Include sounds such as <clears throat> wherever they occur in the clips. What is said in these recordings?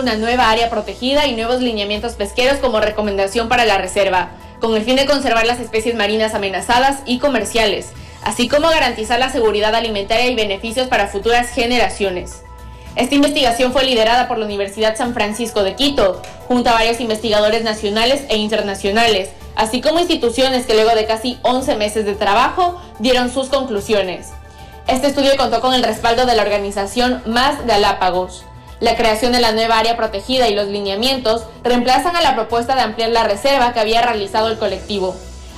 una nueva área protegida y nuevos lineamientos pesqueros como recomendación para la reserva, con el fin de conservar las especies marinas amenazadas y comerciales, así como garantizar la seguridad alimentaria y beneficios para futuras generaciones. Esta investigación fue liderada por la Universidad San Francisco de Quito, junto a varios investigadores nacionales e internacionales, así como instituciones que luego de casi 11 meses de trabajo dieron sus conclusiones. Este estudio contó con el respaldo de la organización Más Galápagos, la creación de la nueva área protegida y los lineamientos reemplazan a la propuesta de ampliar la reserva que había realizado el colectivo.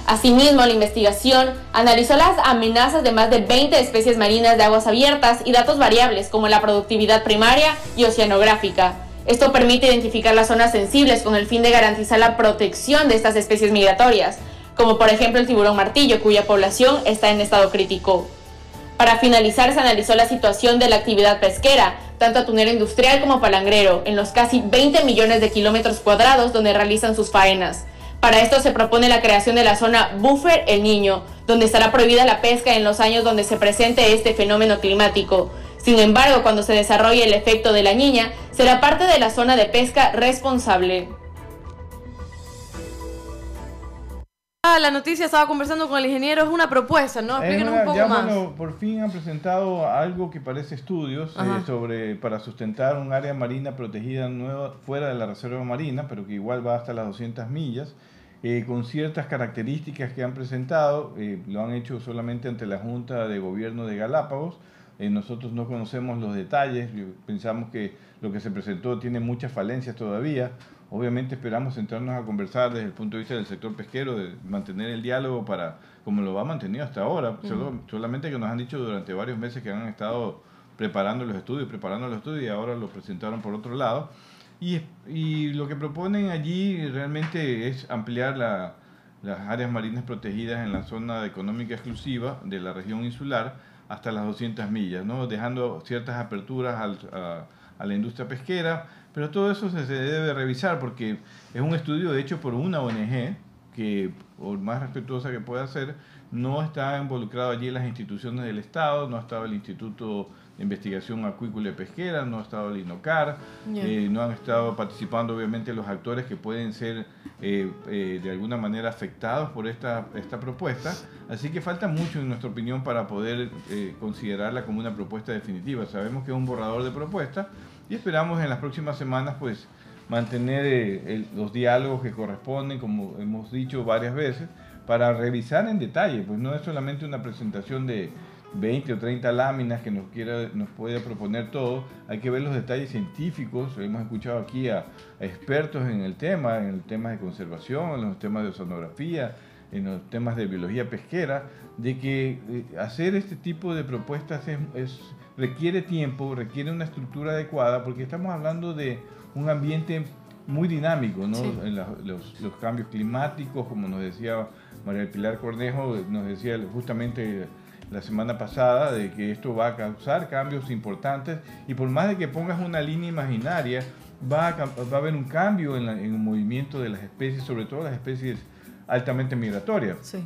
Asimismo, la investigación analizó las amenazas de más de 20 especies marinas de aguas abiertas y datos variables como la productividad primaria y oceanográfica. Esto permite identificar las zonas sensibles con el fin de garantizar la protección de estas especies migratorias, como por ejemplo el tiburón martillo, cuya población está en estado crítico. Para finalizar, se analizó la situación de la actividad pesquera, tanto atunero industrial como palangrero, en los casi 20 millones de kilómetros cuadrados donde realizan sus faenas. Para esto se propone la creación de la zona Buffer El Niño, donde estará prohibida la pesca en los años donde se presente este fenómeno climático. Sin embargo, cuando se desarrolle el efecto de la niña, será parte de la zona de pesca responsable. Ah, la noticia estaba conversando con el ingeniero, es una propuesta, ¿no? Explíquenos un poco más. por fin han presentado algo que parece estudios eh, sobre para sustentar un área marina protegida nueva fuera de la reserva marina, pero que igual va hasta las 200 millas, eh, con ciertas características que han presentado. Eh, lo han hecho solamente ante la Junta de Gobierno de Galápagos. nosotros no conocemos los detalles, pensamos que lo que se presentó tiene muchas falencias todavía. Obviamente esperamos centrarnos a conversar desde el punto de vista del sector pesquero, de mantener el diálogo para, como lo ha mantenido hasta ahora, solamente que nos han dicho durante varios meses que han estado preparando los estudios, preparando los estudios y ahora lo presentaron por otro lado. Y, y lo que proponen allí realmente es ampliar la, las áreas marinas protegidas en la zona económica exclusiva de la región insular hasta las 200 millas, ¿no? dejando ciertas aperturas al, a, a la industria pesquera, pero todo eso se, debe revisar porque es un estudio hecho por una ONG que, por más respetuosa que pueda ser, no está involucrado allí las instituciones del Estado, no ha estado el Instituto de Investigación Acuícola y Pesquera, no ha estado el INOCAR, eh, no han estado participando obviamente los actores que pueden ser eh, eh, de alguna manera afectados por esta, esta propuesta. Así que falta mucho, en nuestra opinión, para poder considerarla como una propuesta definitiva. Sabemos que es un borrador de propuesta, y esperamos en las próximas semanas pues mantener eh, los diálogos que corresponden, como hemos dicho varias veces, para revisar en detalle, pues no es solamente una presentación de 20 o 30 láminas que nos, quiera, nos puede proponer todo, hay que ver los detalles científicos, hemos escuchado aquí a, expertos en el tema, en el tema de conservación, en los temas de oceanografía, en los temas de biología pesquera, de que eh, hacer este tipo de propuestas es requiere tiempo, requiere una estructura adecuada, porque estamos hablando de un ambiente muy dinámico, ¿no? los, los, cambios climáticos, como nos decía María Pilar Cornejo, nos decía justamente la semana pasada, de que esto va a causar cambios importantes y por más de que pongas una línea imaginaria, va a, va a haber un cambio en, el movimiento de las especies, sobre todo las especies altamente migratorias,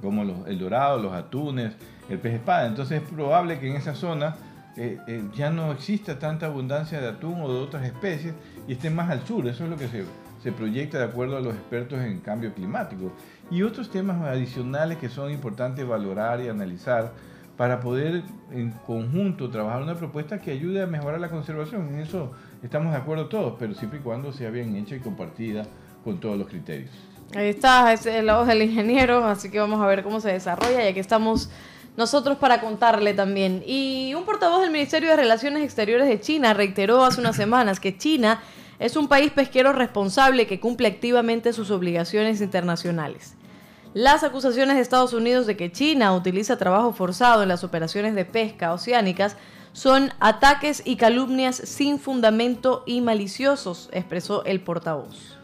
como los, el dorado, los atunes, el pez espada. Entonces es probable que en esa zona eh, eh, ya no exista tanta abundancia de atún o de otras especies y esté más al sur. Eso es lo que se, se proyecta de acuerdo a los expertos en cambio climático. Y otros temas adicionales que son importantes valorar y analizar para poder en conjunto trabajar una propuesta que ayude a mejorar la conservación. En eso estamos de acuerdo todos, pero siempre y cuando sea bien hecha y compartida con todos los criterios. Ahí está, es la voz del ingeniero, así que vamos a ver cómo se desarrolla, ya que estamos nosotros para contarle también. Y un portavoz del Ministerio de Relaciones Exteriores de China reiteró hace unas semanas que China es un país pesquero responsable que cumple activamente sus obligaciones internacionales. Las acusaciones de Estados Unidos de que China utiliza trabajo forzado en las operaciones de pesca oceánicas son ataques y calumnias sin fundamento y maliciosos, expresó el portavoz.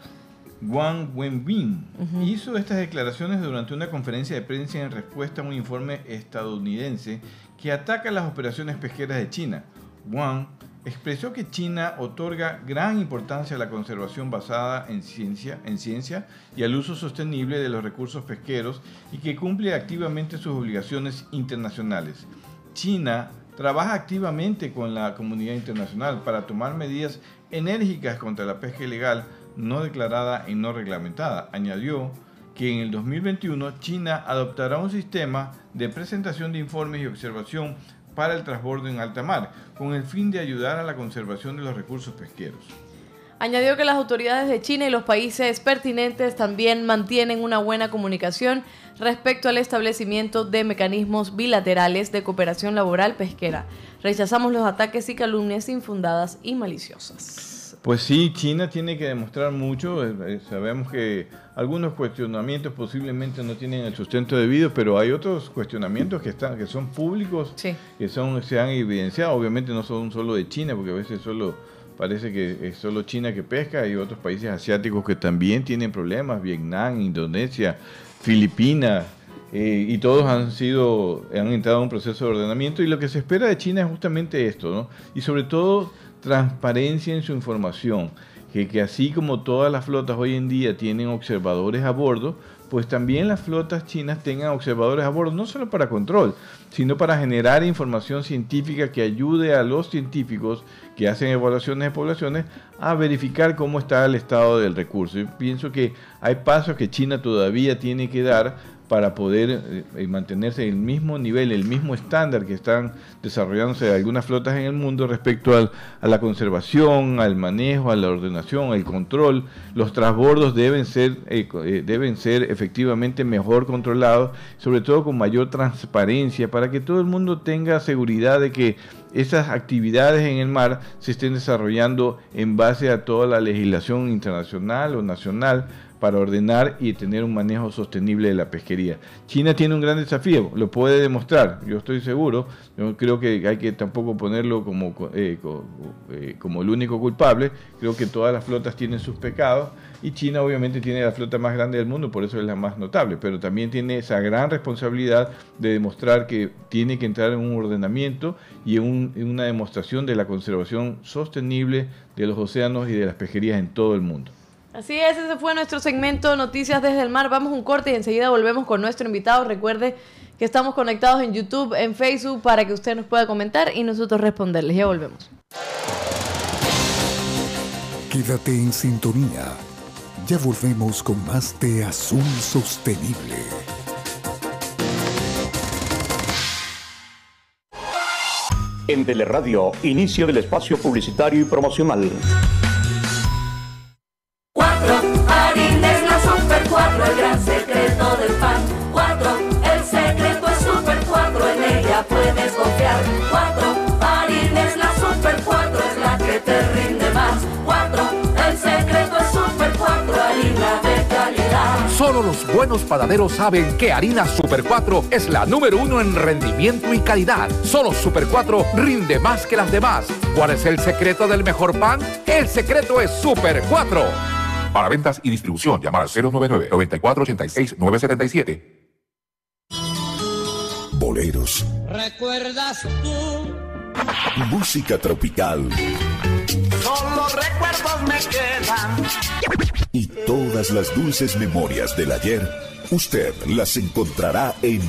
Wang Wenbin hizo estas declaraciones durante una conferencia de prensa en respuesta a un informe estadounidense que ataca las operaciones pesqueras de China. Wang expresó que China otorga gran importancia a la conservación basada en ciencia, en ciencia y al uso sostenible de los recursos pesqueros y que cumple activamente sus obligaciones internacionales. China trabaja activamente con la comunidad internacional para tomar medidas enérgicas contra la pesca ilegal no declarada y no reglamentada. Añadió que en el 2021 China adoptará un sistema de presentación de informes y observación para el transbordo en alta mar, con el fin de ayudar a la conservación de los recursos pesqueros. Añadió que las autoridades de China y los países pertinentes también mantienen una buena comunicación respecto al establecimiento de mecanismos bilaterales de cooperación laboral pesquera. Rechazamos los ataques y calumnias infundadas y maliciosas. Pues sí, China tiene que demostrar mucho. Eh, eh, sabemos que algunos cuestionamientos posiblemente no tienen el sustento debido, pero hay otros cuestionamientos que están, que son públicos, que son, se han evidenciado. Obviamente no son solo de China, porque a veces solo parece que es solo China que pesca, hay otros países asiáticos que también tienen problemas, Vietnam, Indonesia, Filipinas, eh, y todos han sido, han entrado en un proceso de ordenamiento y lo que se espera de China es justamente esto, ¿no? Y sobre todo transparencia en su información, que, así como todas las flotas hoy en día tienen observadores a bordo, pues también las flotas chinas tengan observadores a bordo, no solo para control, sino para generar información científica que ayude a los científicos que hacen evaluaciones de poblaciones a verificar cómo está el estado del recurso. Yo pienso que hay pasos que China todavía tiene que dar para poder eh, eh, mantenerse en el mismo nivel, el mismo estándar que están desarrollándose algunas flotas en el mundo respecto al, a la conservación, al manejo, a la ordenación, al control. Los transbordos deben ser, eh, deben ser efectivamente mejor controlados, sobre todo con mayor transparencia, para que todo el mundo tenga seguridad de que esas actividades en el mar se estén desarrollando en base a toda la legislación internacional o nacional para ordenar y tener un manejo sostenible de la pesquería. China tiene un gran desafío, lo puede demostrar, yo estoy seguro, yo creo que hay que tampoco ponerlo como, eh, eh, como el único culpable, creo que todas las flotas tienen sus pecados y China obviamente tiene la flota más grande del mundo, por eso es la más notable, pero también tiene esa gran responsabilidad de demostrar que tiene que entrar en un ordenamiento y en, en una demostración de la conservación sostenible de los océanos y de las pesquerías en todo el mundo. Así es, ese fue nuestro segmento Noticias desde el Mar. Vamos un corte y enseguida volvemos con nuestro invitado. Recuerde que estamos conectados en YouTube, en Facebook, para que usted nos pueda comentar y nosotros responderles. Ya volvemos. Quédate en sintonía. Ya volvemos con más de Azul Sostenible. En Teleradio, inicio del espacio publicitario y promocional. Solo los buenos panaderos saben que harina Super 4 es la número uno en rendimiento y calidad. Solo Super 4 rinde más que las demás. ¿Cuál es el secreto del mejor pan? El secreto es Super 4. Para ventas y distribución, llamar al 099-9486-977. Boleros. ¿Recuerdas tú? Música tropical. Solo recuerdos me quedan. Y todas las dulces memorias del ayer, usted las encontrará en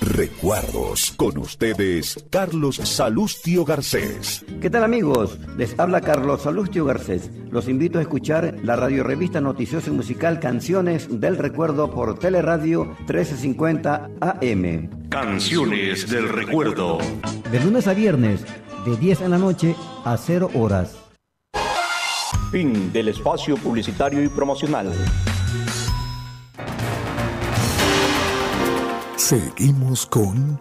Recuerdos. Con ustedes, Carlos Salustio Garcés. ¿Qué tal amigos? Les habla Carlos Salustio Garcés. Los invito a escuchar la radio revista noticiosa y musical Canciones del Recuerdo por Teleradio 1350 AM. Canciones del Recuerdo. De lunes a viernes, de 10 en la noche a 0 horas. Fin del espacio publicitario y promocional. Seguimos con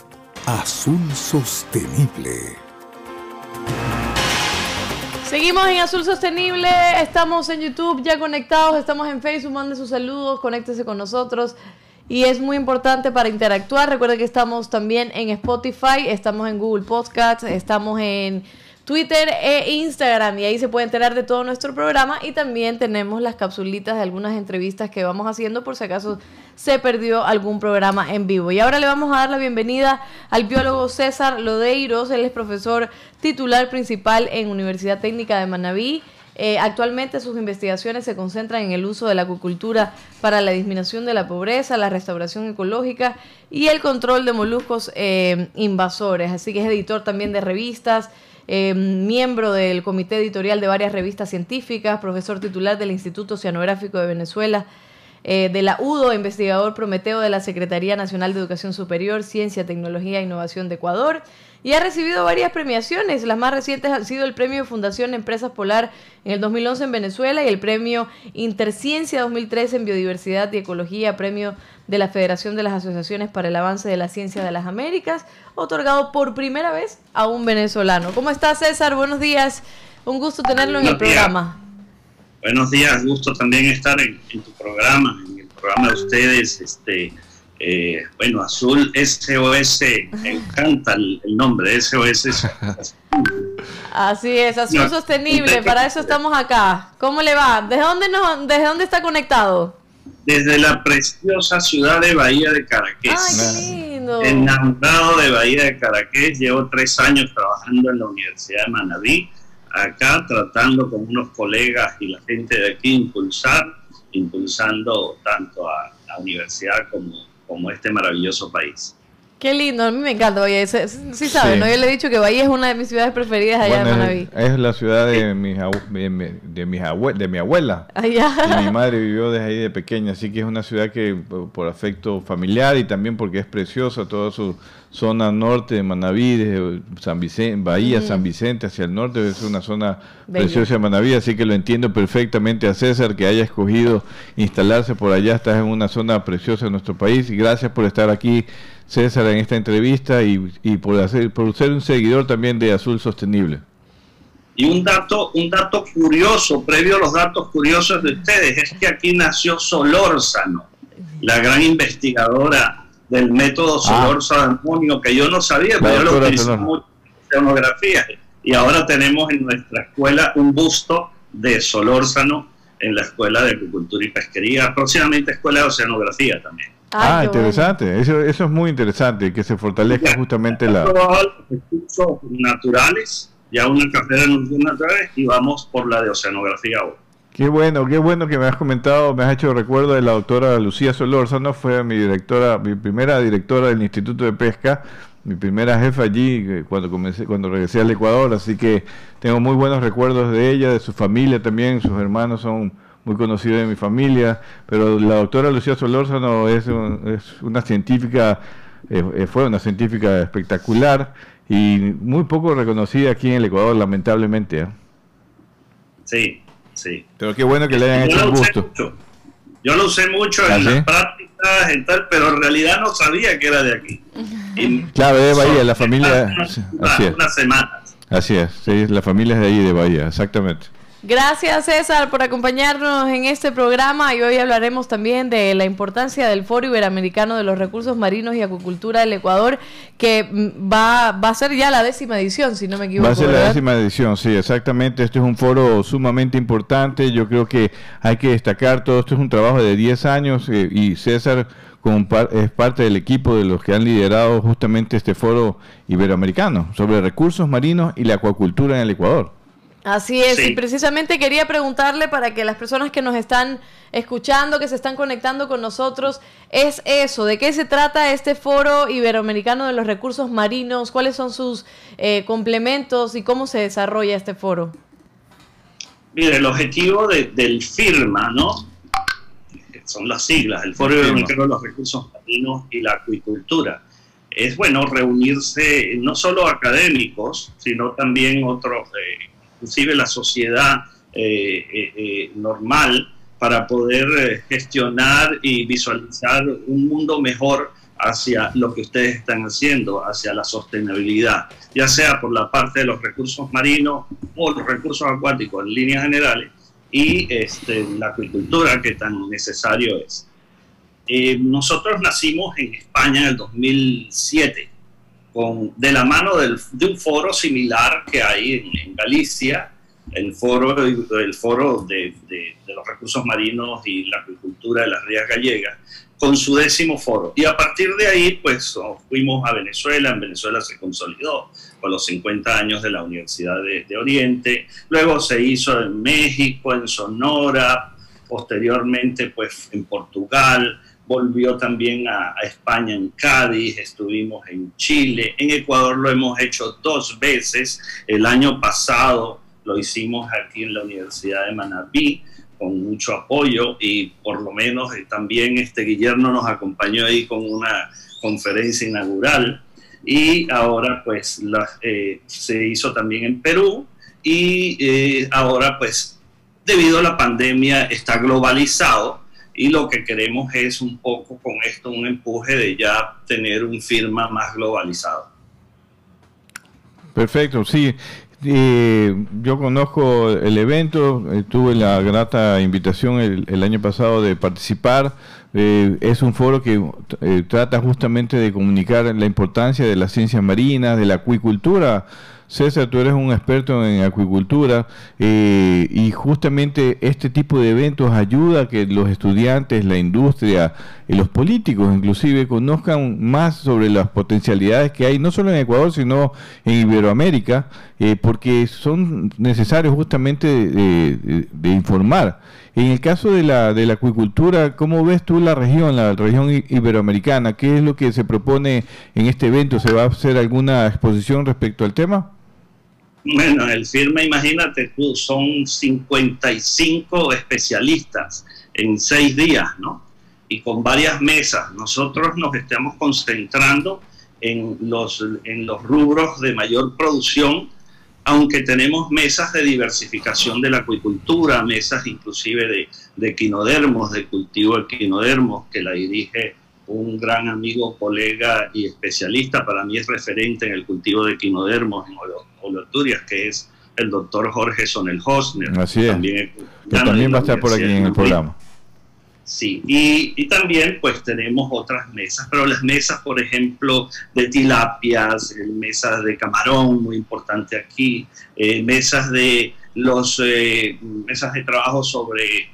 Azul Sostenible. Seguimos en Azul Sostenible, estamos en YouTube ya conectados, estamos en Facebook, mande sus saludos, conéctese con nosotros. Y es muy importante para interactuar. Recuerden que estamos también en Spotify, estamos en Google Podcasts, estamos en Twitter e Instagram y ahí se puede enterar de todo nuestro programa y también tenemos las capsulitas de algunas entrevistas que vamos haciendo por si acaso se perdió algún programa en vivo. Y ahora le vamos a dar la bienvenida al biólogo César Lodeiros, él es profesor titular principal en Universidad Técnica de Manabí. Eh, actualmente sus investigaciones se concentran en el uso de la acuicultura para la disminución de la pobreza, la restauración ecológica y el control de moluscos eh, invasores. Así que es editor también de revistas eh, miembro del comité editorial de varias revistas científicas, profesor titular del Instituto Oceanográfico de Venezuela, eh, de la UDO, investigador prometeo de la Secretaría Nacional de Educación Superior, Ciencia, Tecnología e Innovación de Ecuador y ha recibido varias premiaciones. Las más recientes han sido el Premio Fundación Empresas Polar en el 2011 en Venezuela y el Premio Interciencia 2013 en Biodiversidad y Ecología, Premio de la Federación de las Asociaciones para el Avance de la Ciencia de las Américas, otorgado por primera vez a un venezolano. ¿Cómo estás, César? Buenos días. Un gusto tenerlo en el programa. Buenos días, gusto también estar en, tu programa, en el programa de ustedes. Este, eh, bueno, Azul SOS, me encanta el, nombre, SOS. Así es, Azul Sostenible, para eso estamos acá. ¿Cómo le va? ¿Desde dónde, no, ¿Desde dónde está conectado? Desde la preciosa ciudad de Bahía de Caraqués. ¡Ay, qué lindo! Enamorado de Bahía de Caraqués, llevo tres años trabajando en la Universidad de Manabí acá tratando con unos colegas y la gente de aquí impulsar, impulsando tanto a la universidad como, como este maravilloso país. Qué lindo, a mí me encanta Bahía. Sí, saben, ¿no? Yo le he dicho que Bahía es una de mis ciudades preferidas allá en Manaví. Es, la ciudad de, <laughs> mi, de, de mi abuela. Allá. Y mi madre vivió desde ahí de pequeña, así que es una ciudad que por afecto familiar y también porque es preciosa toda su zona norte de Manaví, desde San Vicente, Bahía, San Vicente hacia el norte, es una zona preciosa de Manaví, así que lo entiendo perfectamente a César que haya escogido instalarse por allá, estás en una zona preciosa de nuestro país. Y gracias por estar aquí César en esta entrevista y, por, hacer, por ser un seguidor también de Azul Sostenible. Y un dato, un dato curioso, previo a los datos curiosos de ustedes, es que aquí nació Solórzano, la gran investigadora del método ah. Solórzano que yo no sabía, pero yo lo utilicé mucho en oceanografía. Y ahora tenemos en nuestra escuela un busto de Solórzano en la Escuela de Agricultura y Pesquería, próximamente Escuela de Oceanografía también ah, interesante. Eso, eso es muy interesante, que se fortalezca justamente la... recursos naturales, ya una carrera en recursos naturales y vamos por la de oceanografía ahora. Qué bueno, qué bueno que me has comentado, me has hecho recuerdo de la doctora Lucía Solórzano, fue mi directora, mi primera directora del Instituto de Pesca, mi primera jefa allí eh, cuando comencé, cuando regresé al Ecuador, así que tengo muy buenos recuerdos de ella, de su familia también, sus hermanos son muy conocido de mi familia, pero la doctora Lucía Solórzano es, es una científica, eh, eh, fue una científica espectacular y muy poco reconocida aquí en el Ecuador, lamentablemente. Sí, sí. Pero qué bueno que le hayan hecho un gusto. Yo lo usé mucho en ¿Ah, las prácticas, en tal, pero en realidad no sabía que era de aquí. claro, de Bahía, la familia... así es. Unas semanas. Así es, sí, la familia es de ahí, de Bahía, exactamente. Gracias César por acompañarnos en este programa y hoy hablaremos también de la importancia del Foro Iberoamericano de los Recursos Marinos y Acuicultura del Ecuador, que mm, va, va a ser ya la décima edición, si no me equivoco. Va a ser la décima edición, sí, exactamente. Este es un foro sumamente importante. Yo creo que hay que destacar, todo esto es un trabajo de 10 años eh, y César es parte del equipo de los que han liderado justamente este foro iberoamericano sobre recursos marinos y la acuacultura en el Ecuador. Así es, y precisamente quería preguntarle para que las personas que nos están escuchando, que se están conectando con nosotros, es eso, ¿de qué se trata este foro iberoamericano de los recursos marinos? ¿Cuáles son sus eh, complementos y cómo se desarrolla este foro? Mire, el objetivo del FIRMA, ¿no? Son las siglas, el Foro Iberoamericano de los Recursos Marinos y la Acuicultura. Es bueno reunirse no solo académicos, sino también otros... Eh, inclusive la sociedad eh, eh, eh, normal, para poder gestionar y visualizar un mundo mejor hacia lo que ustedes están haciendo, hacia la sostenibilidad, ya sea por la parte de los recursos marinos o los recursos acuáticos en líneas generales y este, la acuicultura que tan necesario es. nosotros nacimos en España en el 2007 de la mano de un foro similar que hay en, Galicia, el foro, el foro de, los recursos marinos y la agricultura de las rías gallegas, con su décimo foro. Y a partir de ahí, pues fuimos a Venezuela, en Venezuela se consolidó con los 50 años de la Universidad de, de Oriente, luego se hizo en México, en Sonora, posteriormente pues en Portugal, volvió también a, España en Cádiz, estuvimos en Chile, en Ecuador lo hemos hecho dos veces, el año pasado lo hicimos aquí en la Universidad de Manabí con mucho apoyo y por lo menos eh, también este Guillermo nos acompañó ahí con una conferencia inaugural. Y ahora pues eh, se hizo también en Perú y eh, ahora pues debido a la pandemia está globalizado y lo que queremos es un poco con esto un empuje de ya tener un firma más globalizado. Perfecto, sí. Eh, yo conozco el evento, eh, tuve la grata invitación el, año pasado de participar. Eh, es un foro que trata justamente de comunicar la importancia de las ciencias marinas, de la acuicultura César, tú eres un experto en acuicultura eh, y justamente este tipo de eventos ayuda a que los estudiantes, la industria y los políticos inclusive conozcan más sobre las potencialidades que hay, no solo en Ecuador, sino en Iberoamérica, eh, porque son necesarios justamente de, informar. En el caso de la, de la acuicultura, ¿cómo ves tú la región, la región iberoamericana? ¿Qué es lo que se propone en este evento? ¿Se va a hacer alguna exposición respecto al tema? Bueno, el firme, imagínate tú, son 55 especialistas en seis días, ¿no? Y con varias mesas. Nosotros nos estamos concentrando en los, en los rubros de mayor producción, aunque tenemos mesas de diversificación de la acuicultura, mesas inclusive de, de quinodermos, de cultivo de quinodermos, que la dirige un gran amigo, colega y especialista, para mí es referente en el cultivo de quinodermos en Oloturias, que es el doctor Jorge Sonel Hosner. Así es. También, también va a estar por aquí en el programa. Sí, y, también pues tenemos otras mesas, pero las mesas, por ejemplo, de tilapias, eh, mesas de camarón, muy importante aquí, eh, mesas de los eh, mesas de trabajo sobre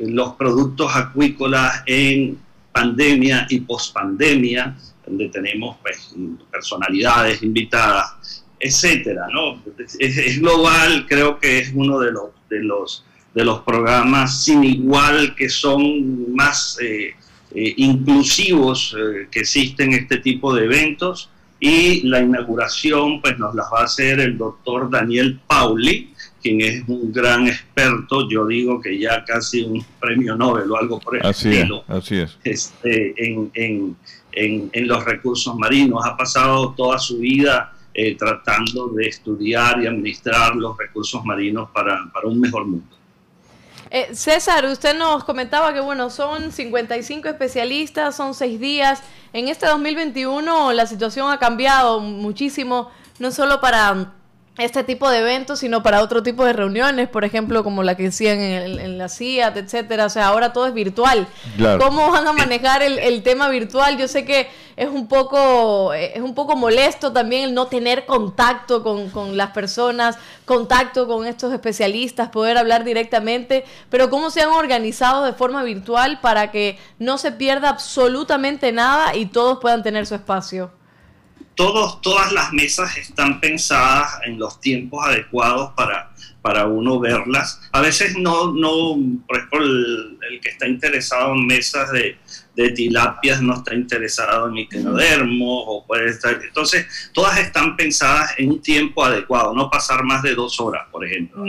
los productos acuícolas en pandemia y pospandemia, donde tenemos pues, personalidades invitadas, etcétera, ¿no? Es, global, creo que es uno de los, de los, de los programas sin igual que son más eh, eh, inclusivos eh, que existen este tipo de eventos y la inauguración pues nos las va a hacer el doctor Daniel Pauli, quien es un gran experto, yo digo que ya casi un premio Nobel o algo por el estilo, así es. Este, en, en, en, los recursos marinos. Ha pasado toda su vida eh, tratando de estudiar y administrar los recursos marinos para, para un mejor mundo. Eh, César, usted nos comentaba que bueno, son 55 especialistas, son seis días. En este 2021 la situación ha cambiado muchísimo, no solo para este tipo de eventos, sino para otro tipo de reuniones, por ejemplo, como la que hacían en, la CIAT, etcétera. O sea, ahora todo es virtual. ¿Cómo van a manejar el, tema virtual? Yo sé que es un poco, es un poco molesto también el no tener contacto con, con las personas, contacto con estos especialistas, poder hablar directamente, pero ¿cómo se han organizado de forma virtual para que no se pierda absolutamente nada y todos puedan tener su espacio? Todos, todas las mesas están pensadas en los tiempos adecuados para, para uno verlas. A veces no, no por ejemplo, el que está interesado en mesas de, de tilapias no está interesado en equinodermo o puede estar. Entonces, todas están pensadas en un tiempo adecuado, no pasar más de dos horas, por ejemplo.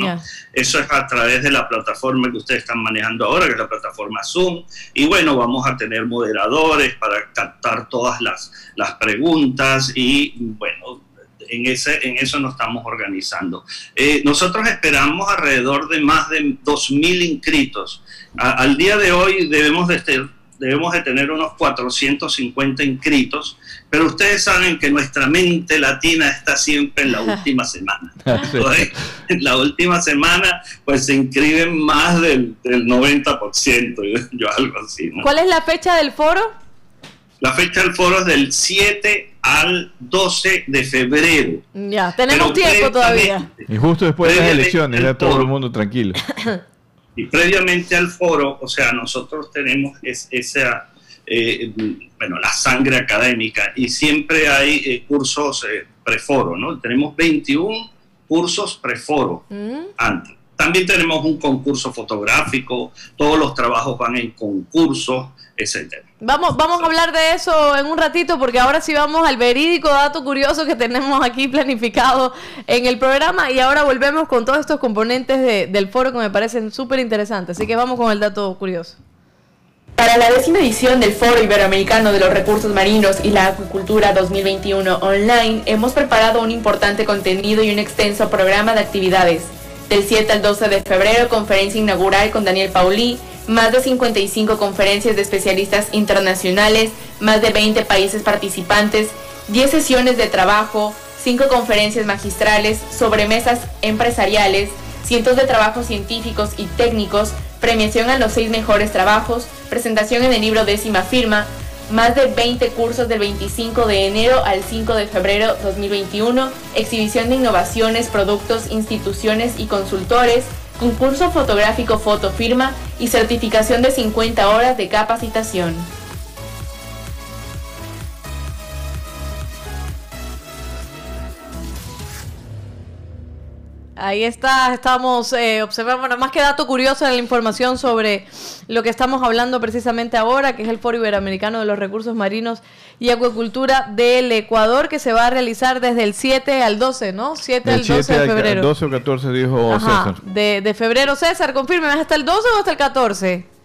Eso es a través de la plataforma que ustedes están manejando ahora, que es la plataforma Zoom. Y bueno, vamos a tener moderadores para captar todas las, las preguntas y bueno, en, ese, en eso nos estamos organizando. Eh, nosotros esperamos alrededor de más de 2.000 inscritos. al día de hoy debemos de estar debemos de tener unos 450 inscritos, pero ustedes saben que nuestra mente latina está siempre en la <laughs> última semana. en la última semana, pues se inscriben más del, 90%, yo algo así. ¿Cuál es la fecha del foro? La fecha del foro es del 7 al 12 de febrero. Ya, tenemos tiempo todavía. Y justo después de las elecciones, ya todo el mundo tranquilo. <coughs> Y previamente al foro, o sea, nosotros tenemos esa, eh, bueno, la sangre académica y siempre hay eh, cursos eh, preforo, ¿no? Tenemos 21 cursos preforo mm. antes. También tenemos un concurso fotográfico, todos los trabajos van en concurso, etcétera. Vamos, vamos a hablar de eso en un ratito porque ahora sí vamos al verídico dato curioso que tenemos aquí planificado en el programa y ahora volvemos con todos estos componentes del foro que me parecen súper interesantes. Así que vamos con el dato curioso. Para la décima edición del Foro Iberoamericano de los Recursos Marinos y la Acuicultura 2021 online, hemos preparado un importante contenido y un extenso programa de actividades. Del 7 al 12 de febrero, conferencia inaugural con Daniel Paulí, más de 55 conferencias de especialistas internacionales, más de 20 países participantes, 10 sesiones de trabajo, 5 conferencias magistrales, sobremesas empresariales, cientos de trabajos científicos y técnicos, premiación a los 6 mejores trabajos, presentación en el libro décima firma, más de 20 cursos del 25 de enero al 5 de febrero 2021, exhibición de innovaciones, productos, instituciones y consultores, concurso fotográfico fotofirma y certificación de 50 horas de capacitación. Ahí está, estamos eh, observando, bueno, más que dato curioso en la información sobre lo que estamos hablando precisamente ahora, que es el Foro Iberoamericano de los Recursos Marinos y Acuacultura del Ecuador, que se va a realizar desde el 7 al 12, ¿no? 7 al 12 de febrero. 12 o 14 dijo César. De, de febrero, César, confirme, ¿hasta el 12 o hasta el 14?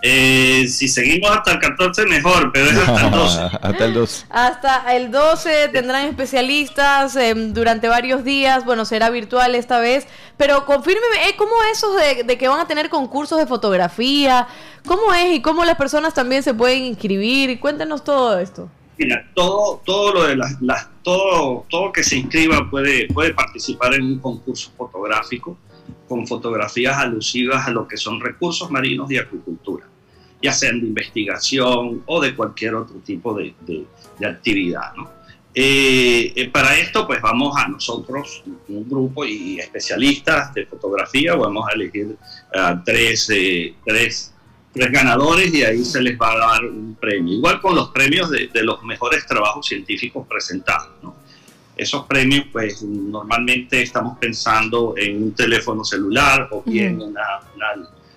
Eh, si seguimos hasta el 14 mejor, pero es hasta el 12. <laughs> hasta el 12. Hasta el 12 tendrán especialistas em, durante varios días. Bueno, será virtual esta vez. Pero confírmeme, ¿eh? ¿cómo es eso de, que van a tener concursos de fotografía? ¿Cómo es y cómo las personas también se pueden inscribir? Cuéntenos todo esto. Mira, todo, todo lo de las, las todo, todo que se inscriba puede, puede participar en un concurso fotográfico con fotografías alusivas a lo que son recursos marinos y acuicultura, ya sean de investigación o de cualquier otro tipo de, actividad. Eh, eh, para esto, pues vamos a nosotros, un grupo y especialistas de fotografía, vamos a elegir a tres, eh, tres, tres, ganadores y ahí se les va a dar un premio. Igual con los premios de, de los mejores trabajos científicos presentados. ¿no? Esos premios, pues normalmente estamos pensando en un teléfono celular o bien una,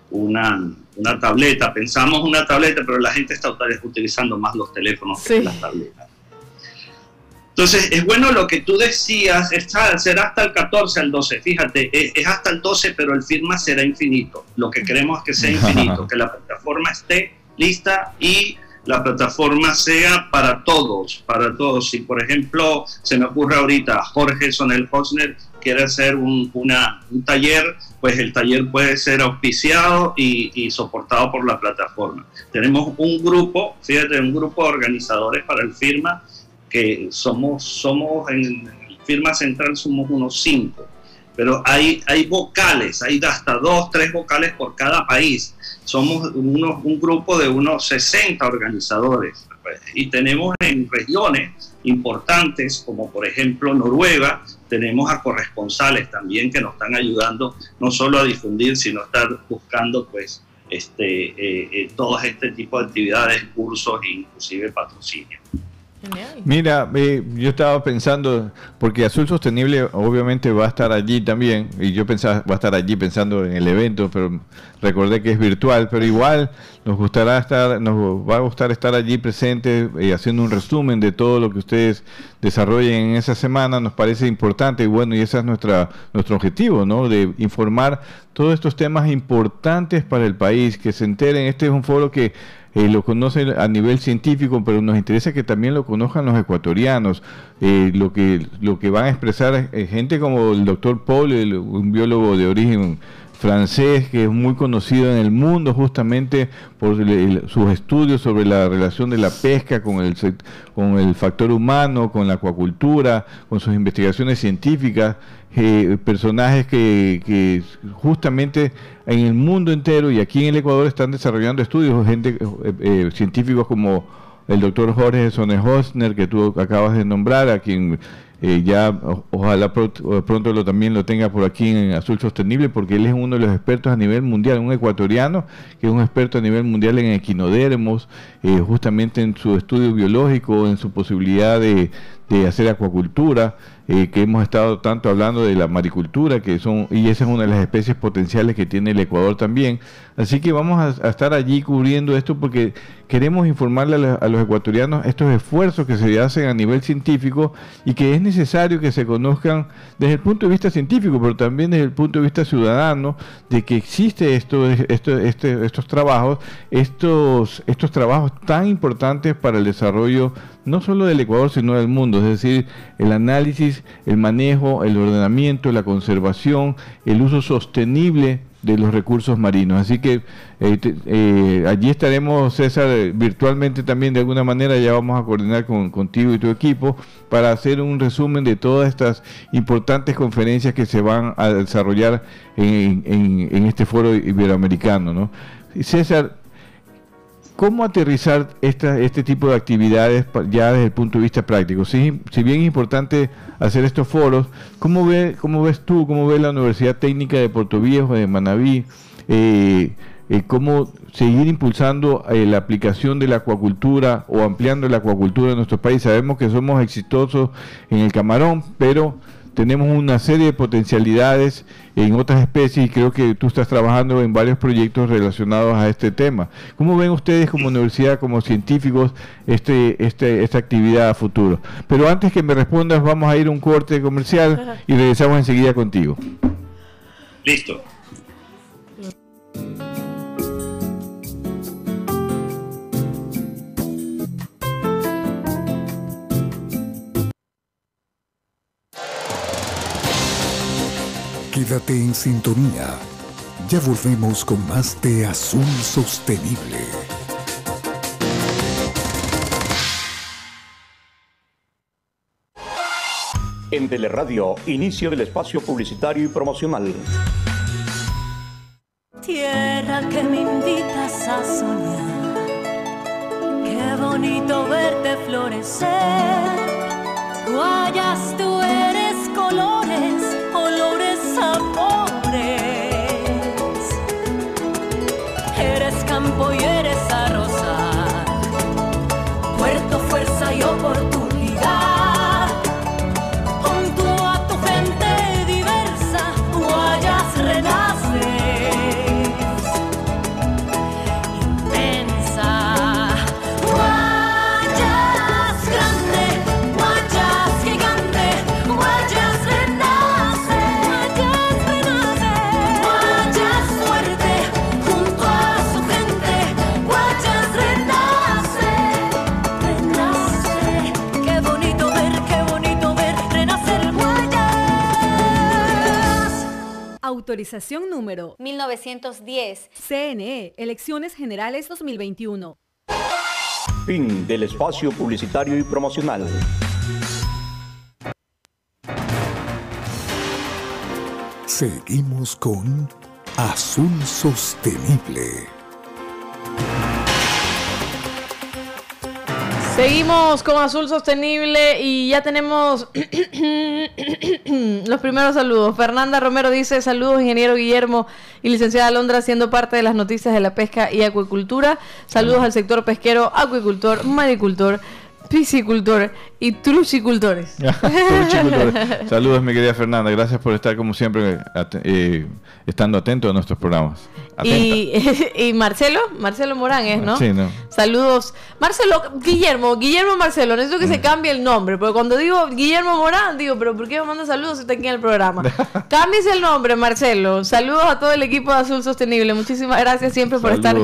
una, una, tableta. Pensamos una tableta, pero la gente está utilizando más los teléfonos que las tabletas. Entonces, es bueno lo que tú decías, será hasta el 14 al 12, fíjate, es, es, hasta el 12, pero el firma será infinito. Lo que queremos es que sea infinito, <laughs> que la plataforma esté lista y la plataforma sea para todos, para todos. Si por ejemplo se me ocurre ahorita Jorge Sonel Hosner quiere hacer un, una, un taller, pues el taller puede ser auspiciado y, soportado por la plataforma. Tenemos un grupo, fíjate, un grupo de organizadores para el firma, que somos, somos en firma central somos unos cinco, pero hay, hay vocales, hay hasta dos, tres vocales por cada país somos un grupo de unos 60 organizadores pues, y tenemos en regiones importantes como por ejemplo Noruega, tenemos a corresponsales también que nos están ayudando no solo a difundir, sino a estar buscando pues este, eh, eh, todo este tipo de actividades, cursos e inclusive patrocinio. Mira, yo estaba pensando, porque Azul Sostenible obviamente va a estar allí también, y yo pensaba, va a estar allí pensando en el evento, pero recordé que es virtual, pero igual nos gustará estar, nos va a gustar estar allí presente y eh, haciendo un resumen de todo lo que ustedes desarrollen en esa semana, nos parece importante y bueno, y ese es nuestra, nuestro objetivo, ¿no? De informar todos estos temas importantes para el país, que se enteren, este es un foro que eh, lo conocen a nivel científico, pero nos interesa que también lo conozcan los ecuatorianos. Eh, lo, que, lo que van a expresar eh, gente como el doctor Paul, un biólogo de origen francés que es muy conocido en el mundo justamente por sus estudios sobre la relación de la pesca con el, con el factor humano, con la acuacultura, con sus investigaciones científicas, eh, personajes que, justamente en el mundo entero y aquí en el Ecuador están desarrollando estudios, gente eh, eh, científicos como el doctor Jorge Sone Hosner, que tú acabas de nombrar, a quien eh, ya ojalá pronto, lo, también lo tenga por aquí en Azul Sostenible, porque él es uno de los expertos a nivel mundial, un ecuatoriano que es un experto a nivel mundial en equinodermos, eh, justamente en su estudio biológico, en su posibilidad de, hacer acuacultura, eh, que hemos estado tanto hablando de la maricultura, que son, y esa es una de las especies potenciales que tiene el Ecuador también. Así que vamos a, estar allí cubriendo esto porque queremos informarle a, los ecuatorianos estos esfuerzos que se hacen a nivel científico y que es necesario que se conozcan desde el punto de vista científico, pero también desde el punto de vista ciudadano, de que existe esto, esto, este, estos trabajos, estos, estos trabajos tan importantes para el desarrollo no solo del Ecuador, sino del mundo, es decir, el análisis, el manejo, el ordenamiento, la conservación, el uso sostenible de los recursos marinos. Así que eh, eh, allí estaremos, César, virtualmente también de alguna manera, ya vamos a coordinar con, contigo y tu equipo para hacer un resumen de todas estas importantes conferencias que se van a desarrollar en, en este foro iberoamericano. ¿no? César, ¿Cómo aterrizar este tipo de actividades ya desde el punto de vista práctico? Si, si bien es importante hacer estos foros, ¿cómo, ve, cómo ves tú, cómo ve la Universidad Técnica de Puerto Viejo, de Manabí, eh, eh, cómo seguir impulsando eh, la aplicación de la acuacultura o ampliando la acuacultura en nuestro país? Sabemos que somos exitosos en el camarón, pero tenemos una serie de potencialidades en otras especies y creo que tú estás trabajando en varios proyectos relacionados a este tema. ¿Cómo ven ustedes como universidad, como científicos, este, este, esta actividad a futuro? Pero antes que me respondas, vamos a ir a un corte comercial y regresamos enseguida contigo. Listo. Quédate en sintonía. Ya volvemos con más de Azul Sostenible. En Teleradio, inicio del espacio publicitario y promocional. Tierra que me invitas a soñar. Qué bonito verte florecer. Guayas, tú eres colores, Autorización número 1910. CNE, Elecciones Generales 2021. Fin del espacio publicitario y promocional. Seguimos con Azul Sostenible. Seguimos con Azul Sostenible y ya tenemos <clears throat> los primeros saludos. Fernanda Romero dice saludos ingeniero Guillermo y licenciada Alondra siendo parte de las noticias de la pesca y acuicultura. Saludos al sector pesquero, acuicultor, maricultor, piscicultor y <laughs> truchicultores. Saludos mi querida Fernanda, gracias por estar como siempre eh, estando atento a nuestros programas. <laughs> Y, Marcelo, Marcelo Morán es, ¿no? Sí, ¿no? Saludos. Marcelo, Guillermo, Guillermo Marcelo, necesito que se mm. cambie el nombre, porque cuando digo Guillermo Morán, digo, pero ¿por qué me manda saludos si está aquí en el programa? <laughs> Cámbiese el nombre, Marcelo. Saludos a todo el equipo de Azul Sostenible. Muchísimas gracias siempre por estar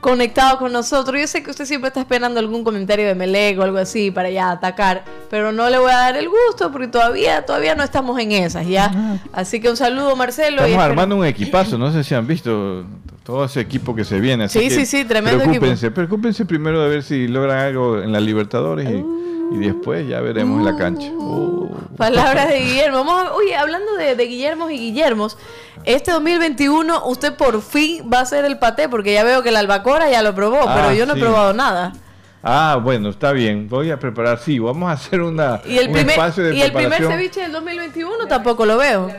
conectado con nosotros. Yo sé que usted siempre está esperando algún comentario de Melego o algo así para ya atacar, pero no le voy a dar el gusto porque todavía, todavía no estamos en esas, ¿ya? Así que un saludo, Marcelo. Estamos armando un equipazo, no sé si han visto todo ese equipo que se viene. sí, sí, sí, tremendo preocúpense, equipo. Preocúpense primero de ver si logran algo en la Libertadores y, después ya veremos en la cancha. Uh. Palabras de Guillermo. Vamos oye, hablando de, de Guillermos y Guillermos, este 2021 usted por fin va a hacer el paté, porque ya veo que la albacora ya lo probó, pero ah, yo no he probado nada. Ah, bueno, está bien. Voy a preparar, sí, vamos a hacer una, ¿Y el primer, ¿Y el primer ceviche del 2021 tampoco lo veo?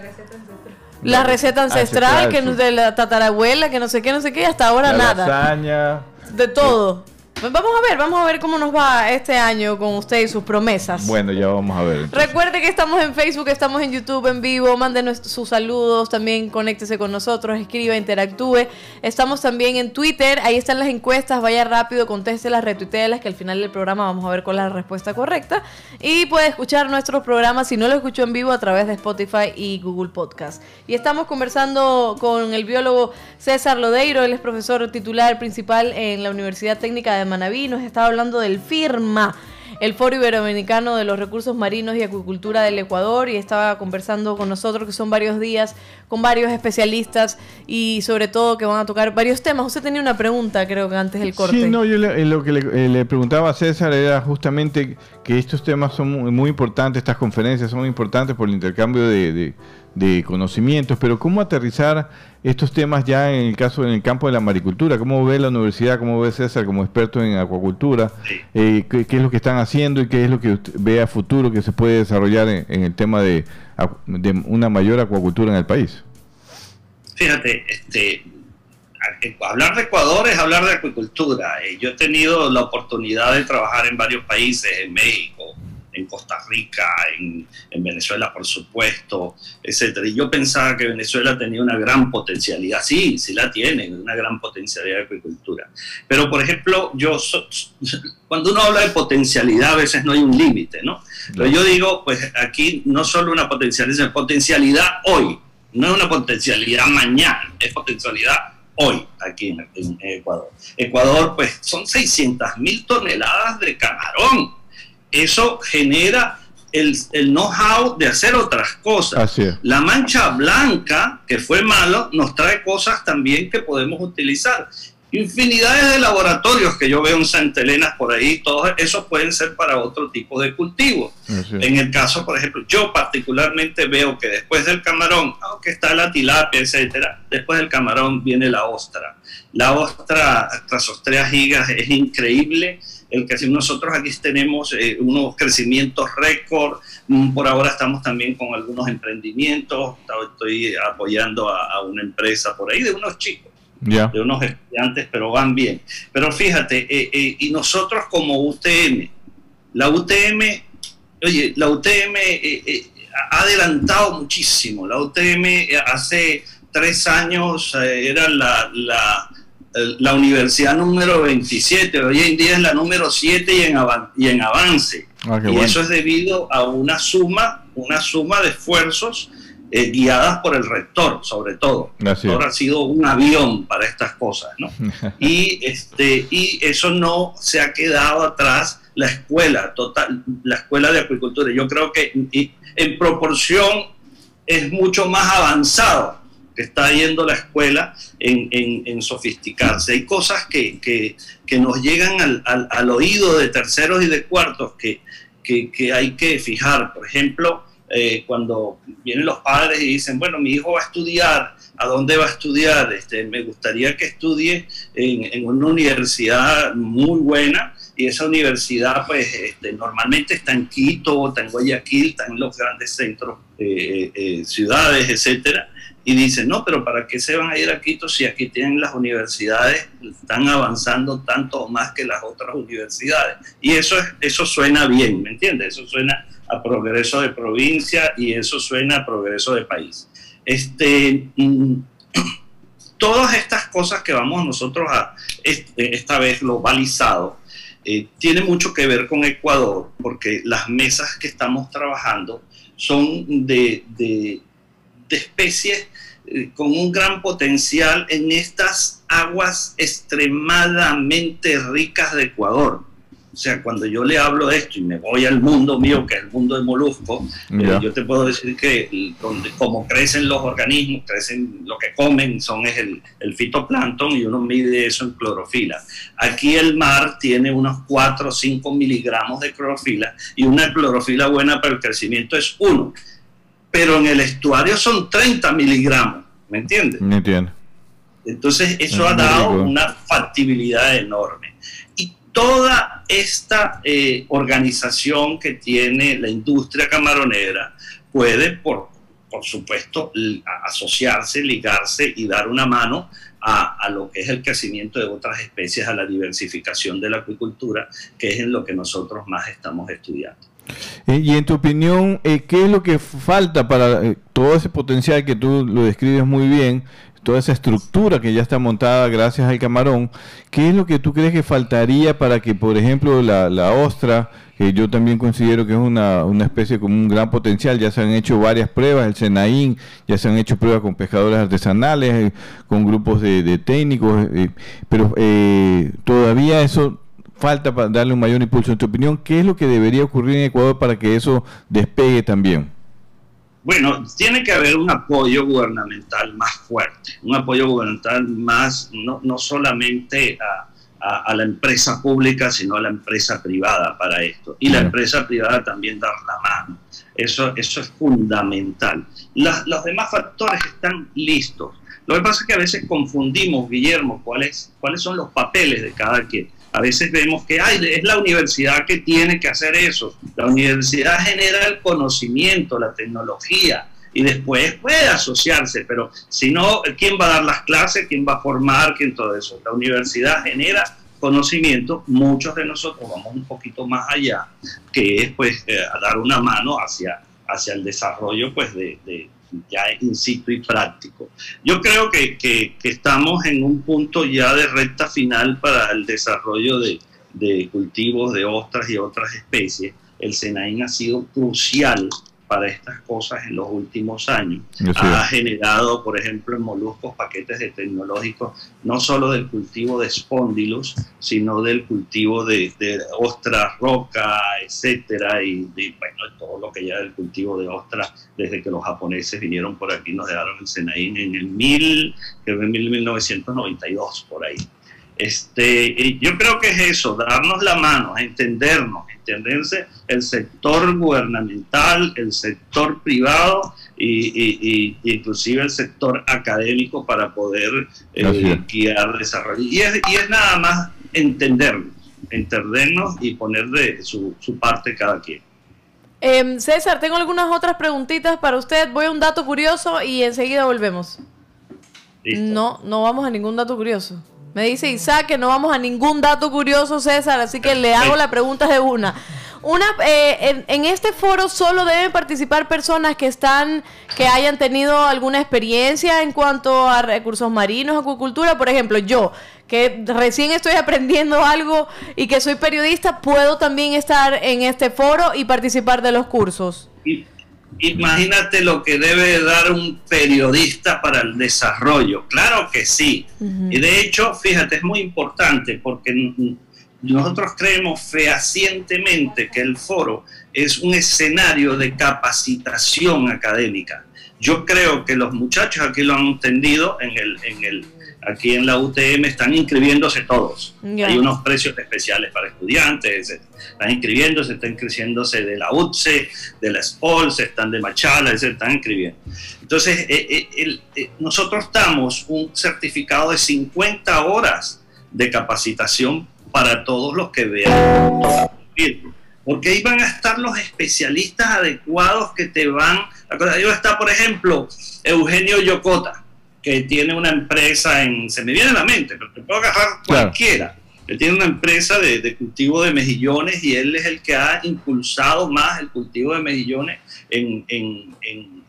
La receta ancestral, que de la tatarabuela, que no sé qué, no sé qué, hasta ahora la nada. Lasaña. De todo. Vamos a ver, vamos a ver cómo nos va este año con usted y sus promesas. Bueno, ya vamos a ver. Recuerde que estamos en Facebook, estamos en YouTube en vivo, mándenos sus saludos, también conéctese con nosotros, escriba, interactúe. Estamos también en Twitter, ahí están las encuestas, vaya rápido, contéstelas, retuitelas, que al final del programa vamos a ver cuál es la respuesta correcta. Y puede escuchar nuestros programas si no lo escuchó en vivo a través de Spotify y Google Podcast. Y estamos conversando con el biólogo César Lodeiro, él es profesor titular principal en la Universidad Técnica de Manaví, nos estaba hablando del FIRMA, el Foro Iberoamericano de los Recursos Marinos y Acuicultura del Ecuador, y estaba conversando con nosotros, que son varios días, con varios especialistas y sobre todo que van a tocar varios temas. Usted tenía una pregunta, creo que antes del corte. Sí, no, yo le- lo que le, eh, preguntaba a César era justamente que estos temas son muy, importantes, estas conferencias son muy importantes por el intercambio de- de conocimientos, pero ¿cómo aterrizar estos temas ya en el caso, en el campo de la maricultura? ¿Cómo ve la universidad, cómo ve César como experto en acuacultura? Eh, ¿qué, qué es lo que están haciendo y qué es lo que usted ve a futuro que se puede desarrollar en, en el tema de, de una mayor acuacultura en el país? Fíjate, este, hablar de Ecuador es hablar de acuicultura. Eh, Yo he tenido la oportunidad de trabajar en varios países, en México, Costa Rica, en, en Venezuela, por supuesto, etcétera. Y yo pensaba que Venezuela tenía una gran potencialidad. Sí, sí la tiene, una gran potencialidad de acuicultura. Pero, por ejemplo, yo so- cuando uno habla de potencialidad, a veces no hay un límite, ¿no? Pero yo digo, pues aquí no solo una potencialidad, sino potencialidad hoy. No es una potencialidad mañana, es potencialidad hoy aquí en, en Ecuador. Ecuador, pues son 600 mil toneladas de camarón. Eso genera el, el know-how de hacer otras cosas. Así es. La mancha blanca, que fue malo, nos trae cosas también que podemos utilizar. Infinidades de laboratorios que yo veo en Santa Elena por ahí, todos esos pueden ser para otro tipo de cultivo. En el caso, por ejemplo, yo particularmente veo que después del camarón, aunque está la tilapia, etcétera, después del camarón viene la ostra. La ostra, Trasostrea gigas, es increíble. El que si nosotros aquí tenemos eh, unos crecimientos récord. Mm, Por ahora estamos también con algunos emprendimientos. Estoy apoyando a, a una empresa por ahí de unos chicos de unos estudiantes, pero van bien. Pero fíjate, eh, eh, y nosotros como UTM, la UTM, oye, la UTM eh, ha adelantado muchísimo. La UTM hace tres años era la, la, la universidad número 27, hoy en día es la número 7 y en, avan- y en avance. Ah, y bueno. eso es debido a una suma, una suma de esfuerzos eh, guiadas por el rector, sobre todo. El rector ha sido un avión para estas cosas, ¿no? <laughs> y, este, y eso no se ha quedado atrás la escuela, total, la escuela de acuicultura. Yo creo que en proporción es mucho más avanzado que está yendo la escuela en, sofisticarse. Hay cosas que, que- nos llegan al, al- oído de terceros y de cuartos que, que- hay que fijar. Por ejemplo, eh, cuando vienen los padres y dicen, bueno, mi hijo va a estudiar, ¿a dónde va a estudiar? Este, me gustaría que estudie en, en una universidad muy buena y esa universidad pues este, normalmente está en Quito, está en Guayaquil, está en los grandes centros, eh, eh, ciudades, etcétera. Y dicen, no, pero ¿para qué se van a ir a Quito si aquí tienen las universidades, están avanzando tanto o más que las otras universidades? Y eso, es, eso suena bien, ¿me entiendes? Eso suena a progreso de provincia y eso suena a progreso de país. Este, mm, <clears throat> todas estas cosas que vamos nosotros a, esta vez globalizado, eh, tiene mucho que ver con Ecuador, porque las mesas que estamos trabajando son de- de especies eh, con un gran potencial en estas aguas extremadamente ricas de Ecuador. O sea, cuando yo le hablo de esto y me voy al mundo mío, que es el mundo de molusco, eh, yo te puedo decir que donde, como crecen los organismos, crecen lo que comen, son es el, el fitoplancton y uno mide eso en clorofila. Aquí el mar tiene unos 4 o 5 miligramos de clorofila y una clorofila buena para el crecimiento es 1. Pero en el estuario son 30 miligramos, ¿me entiendes? No entiendo. Entonces eso Es ha dado rico. una factibilidad enorme. Y toda esta eh, organización que tiene la industria camaronera puede, por por supuesto, asociarse, ligarse y dar una mano a, a, lo que es el crecimiento de otras especies, a la diversificación de la acuicultura, que es en lo que nosotros más estamos estudiando. Eh, y en tu opinión, eh, ¿qué es lo que falta para eh, todo ese potencial que tú lo describes muy bien, toda esa estructura que ya está montada gracias al camarón? ¿Qué es lo que tú crees que faltaría para que, por ejemplo, la, ostra, que yo también considero que es una, una, especie con un gran potencial, ya se han hecho varias pruebas, el Senaín, ya se han hecho pruebas con pescadores artesanales, con grupos de, de técnicos, pero todavía eso falta para darle un mayor impulso. En tu opinión, ¿qué es lo que debería ocurrir en Ecuador para que eso despegue también? Bueno, tiene que haber un apoyo gubernamental más fuerte, un apoyo gubernamental más, no, no solamente a, la empresa pública, sino a la empresa privada para esto. Y la empresa privada también dar la mano. Eso, eso es fundamental. los demás factores están listos. Lo que pasa es que a veces confundimos, Guillermo, cuáles, cuáles son los papeles de cada quien. A veces vemos que ay, es la universidad que tiene que hacer eso. La universidad genera el conocimiento, la tecnología, y después puede asociarse, pero si no, ¿quién va a dar las clases? ¿Quién va a formar? ¿Quién todo eso? La universidad genera conocimiento, muchos de nosotros vamos un poquito más allá, que es pues eh, dar una mano hacia, hacia el desarrollo pues de, ya in situ y práctico. Yo creo que, que, estamos en un punto ya de recta final para el desarrollo de, de cultivos de ostras y otras especies. El Senaín ha sido crucial para estas cosas en los últimos años. Ha generado, por ejemplo, en moluscos paquetes de tecnológicos, no solo del cultivo de espóndilos, sino del cultivo de, de ostras, roca, etcétera, y de, bueno, todo lo que ya del cultivo de ostras desde que los japoneses vinieron por aquí, nos dejaron el Senaín en el mil, que en 1992, por ahí. Este, yo creo que es eso, darnos la mano, entendernos, entenderse el sector gubernamental, el sector privado y, inclusive el sector académico para poder eh, guiar desarrollo. Y es, y es nada más entendernos, entendernos y poner de su, parte cada quien. Em, César, tengo algunas otras preguntitas para usted. Voy a un dato curioso y enseguida volvemos. No, no vamos a ningún dato curioso. Me dice Isaac que no vamos a ningún dato curioso, César, así que le hago la pregunta de una. Una, eh, en, este foro solo deben participar personas que están, que hayan tenido alguna experiencia en cuanto a recursos marinos, acuicultura. Por ejemplo, yo, que recién estoy aprendiendo algo y que soy periodista, puedo también estar en este foro y participar de los cursos. Imagínate lo que debe dar un periodista para el desarrollo. Claro que sí. Y de hecho, fíjate, es muy importante porque nosotros creemos fehacientemente que el foro es un escenario de capacitación académica. Yo creo que los muchachos aquí lo han entendido en el, en el aquí en la UTM están inscribiéndose todos. Hay unos precios especiales para estudiantes, están inscribiéndose, están inscribiéndose de la UTSE, de la SPOL, se están de Machala, se están inscribiendo. Entonces, eh, eh, eh, nosotros damos un certificado de 50 horas de capacitación para todos los que vean. Porque ahí van a estar los especialistas adecuados que te van. Ahí va a estar, por ejemplo, Eugenio Yocota que tiene una empresa en, se me viene a la mente, pero te puedo agarrar cualquiera. Él tiene una empresa de, cultivo de mejillones y él es el que ha impulsado más el cultivo de mejillones en, en, en,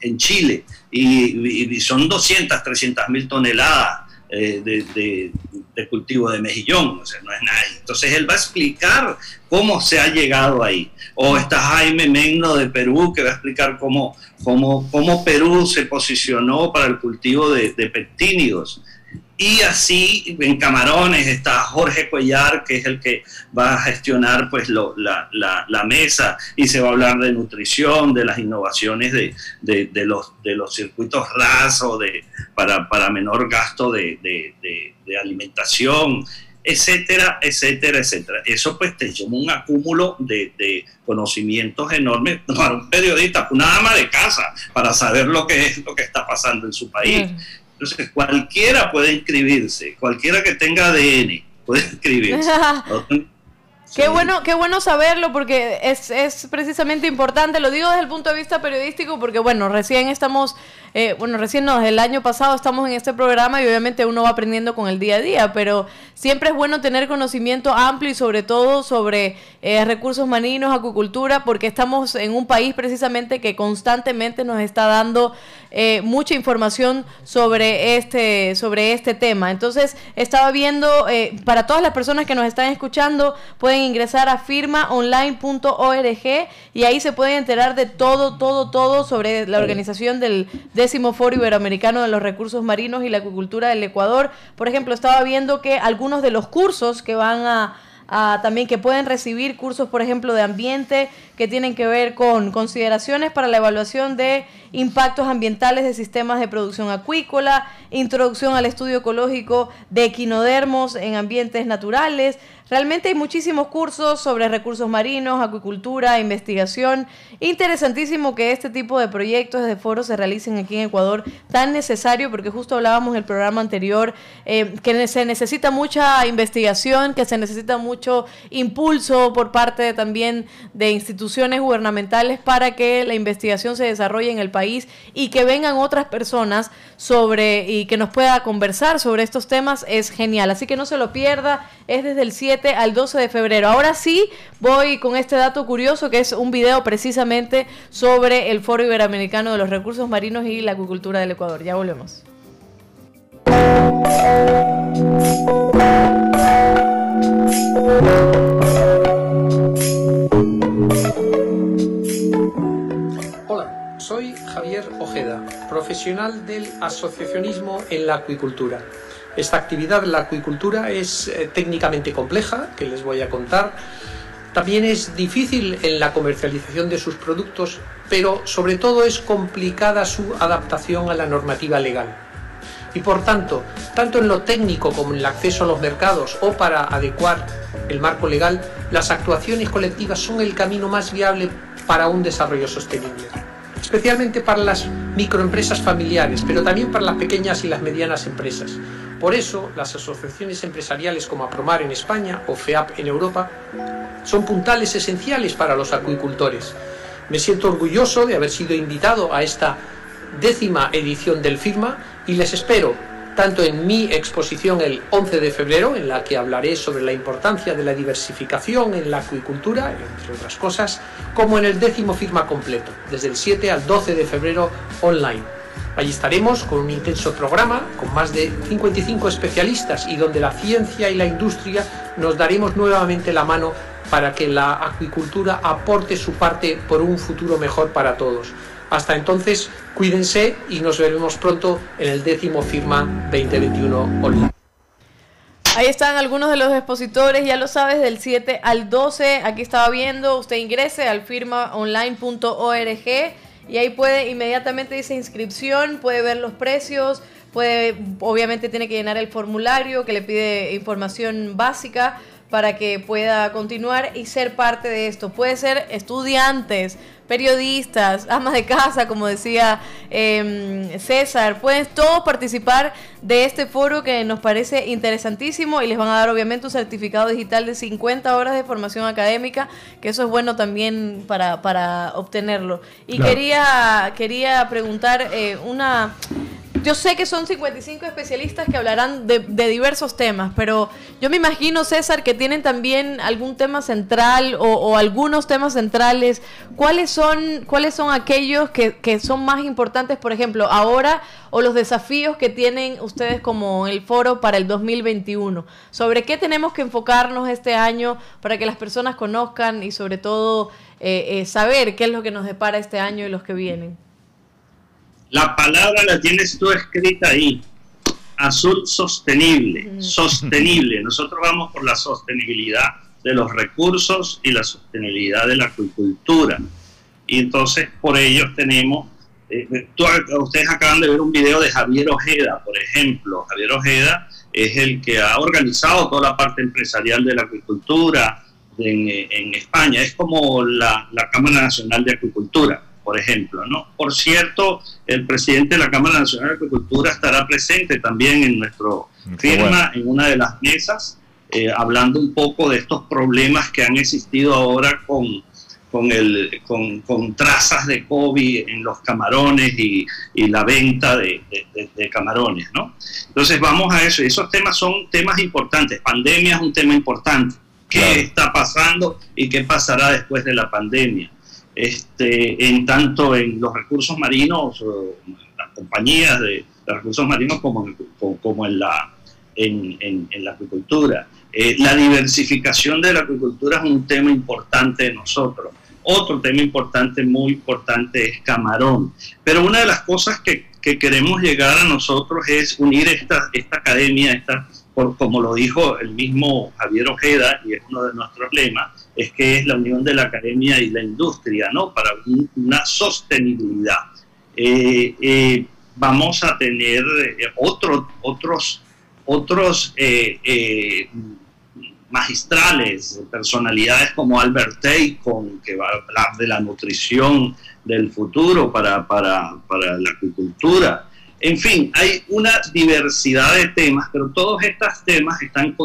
en Chile. Y, son 200, 300 mil toneladas eh, de, cultivo de mejillón, o sea, no es nada. Entonces él va a explicar cómo se ha llegado ahí. O está Jaime Megno de Perú, que va a explicar cómo, cómo, cómo Perú se posicionó para el cultivo de, de pectínidos. Y así en Camarones está Jorge Cuellar, que es el que va a gestionar pues la, la, mesa y se va a hablar de nutrición, de las innovaciones de, de, los, de los circuitos rasos de, para, para menor gasto de, alimentación, etcétera, etcétera, etcétera. Eso pues te lleva un acúmulo de, conocimientos enormes para un periodista, una ama de casa, para saber lo que es lo que está pasando en su país. Entonces, cualquiera puede inscribirse, cualquiera que tenga ADN puede inscribirse. <laughs> Qué bueno, qué bueno saberlo porque es, es precisamente importante. Lo digo desde el punto de vista periodístico porque, bueno, recién estamos eh, bueno, recién no, el año pasado estamos en este programa y obviamente uno va aprendiendo con el día a día, pero siempre es bueno tener conocimiento amplio y sobre todo sobre eh, recursos marinos, acuicultura, porque estamos en un país precisamente que constantemente nos está dando eh, mucha información sobre este, sobre este tema. Entonces, estaba viendo, para todas las personas que nos están escuchando, pueden ingresar a firmaonline.org y ahí se pueden enterar de todo, todo, todo sobre la organización del décimo Foro Iberoamericano de los Recursos Marinos y la Acuicultura del Ecuador. Por ejemplo, estaba viendo que algunos de los cursos que van a también que pueden recibir cursos, por ejemplo, de ambiente que tienen que ver con consideraciones para la evaluación de impactos ambientales de sistemas de producción acuícola, introducción al estudio ecológico de equinodermos en ambientes naturales, Realmente hay muchísimos cursos sobre recursos marinos, acuicultura, investigación. Interesantísimo que este tipo de proyectos de foros se realicen aquí en Ecuador, tan necesario porque justo hablábamos en el programa anterior eh, que se necesita mucha investigación, que se necesita mucho impulso por parte también de instituciones gubernamentales para que la investigación se desarrolle en el país y que vengan otras personas sobre y que nos pueda conversar sobre estos temas es genial. Así que no se lo pierda, es desde el 7 al 12 de febrero. Ahora sí, voy con este dato curioso que es un video precisamente sobre el Foro Iberoamericano de los Recursos Marinos y la Acuicultura del Ecuador. Ya volvemos. Profesional del asociacionismo en la acuicultura. Esta actividad, la acuicultura, es eh, técnicamente compleja, que les voy a contar. También es difícil en la comercialización de sus productos, pero sobre todo es complicada su adaptación a la normativa legal. Y por tanto, tanto en lo técnico como en el acceso a los mercados o para adecuar el marco legal, las actuaciones colectivas son el camino más viable para un desarrollo sostenible especialmente para las microempresas familiares, pero también para las pequeñas y las medianas empresas. Por eso, las asociaciones empresariales como APROMAR en España o FEAP en Europa son puntales esenciales para los acuicultores. Me siento orgulloso de haber sido invitado a esta décima edición del FIRMA y les espero tanto en mi exposición el 11 de febrero, en la que hablaré sobre la importancia de la diversificación en la acuicultura, entre otras cosas, como en el décimo firma completo, desde el 7 al 12 de febrero online. Allí estaremos con un intenso programa con más de 55 especialistas y donde la ciencia y la industria nos daremos nuevamente la mano para que la acuicultura aporte su parte por un futuro mejor para todos. Hasta entonces, cuídense y nos veremos pronto en el décimo firma 2021 online. Ahí están algunos de los expositores, ya lo sabes, del 7 al 12. Aquí estaba viendo, usted ingrese al firmaonline.org y ahí puede inmediatamente dice inscripción, puede ver los precios, puede obviamente tiene que llenar el formulario que le pide información básica para que pueda continuar y ser parte de esto. Puede ser estudiantes, periodistas, amas de casa, como decía em, César, pueden todos participar de este foro que nos parece interesantísimo y les van a dar obviamente un certificado digital de 50 horas de formación académica, que eso es bueno también para, para obtenerlo. Y quería, quería preguntar eh, una yo sé que son 55 especialistas que hablarán de, diversos temas, pero yo me imagino, César, que tienen también algún tema central o, algunos temas centrales. ¿Cuáles son, cuáles son aquellos que, que, son más importantes, por ejemplo, ahora o los desafíos que tienen ustedes como el foro para el 2021? ¿Sobre qué tenemos que enfocarnos este año para que las personas conozcan y sobre todo eh, eh, saber qué es lo que nos depara este año y los que vienen? La palabra la tienes tú escrita ahí. Azul sostenible, sostenible. Nosotros vamos por la sostenibilidad de los recursos y la sostenibilidad de la acuicultura. Y entonces por ello tenemos, eh, ustedes acaban de ver un video de Javier Ojeda, por ejemplo. Javier Ojeda es el que ha organizado toda la parte empresarial de la acuicultura en, España. Es como la Cámara Nacional de Acuicultura por ejemplo. ¿no? Por cierto, el presidente de la Cámara Nacional de Agricultura estará presente también en nuestro firma, en una de las mesas. eh, hablando un poco de estos problemas que han existido ahora con, con, el, con, con trazas de COVID en los camarones y, y la venta de, de- de camarones, ¿no? Entonces vamos a eso, y esos temas son temas importantes, pandemia es un tema importante, qué está pasando y qué pasará después de la pandemia. Este, en tanto en los recursos marinos, las compañías de, de recursos marinos como, como, en, la, en, en- en la acuicultura. Eh, la diversificación de la acuicultura es un tema importante de nosotros. Otro tema importante, muy importante, es camarón. Pero una de las cosas que, que queremos llegar a nosotros es unir esta, esta academia, esta, por, como lo dijo el mismo Javier Ojeda, y es uno de nuestros lemas, es que es la unión de la academia y la industria, ¿no? Para un- una sostenibilidad. Eh, eh, vamos a tener eh, otro- otros, otros magistrales, personalidades como Albert Tacon, que va a hablar de la nutrición del futuro para, para, para la acuicultura. En fin, hay una diversidad de temas, pero todos estos temas están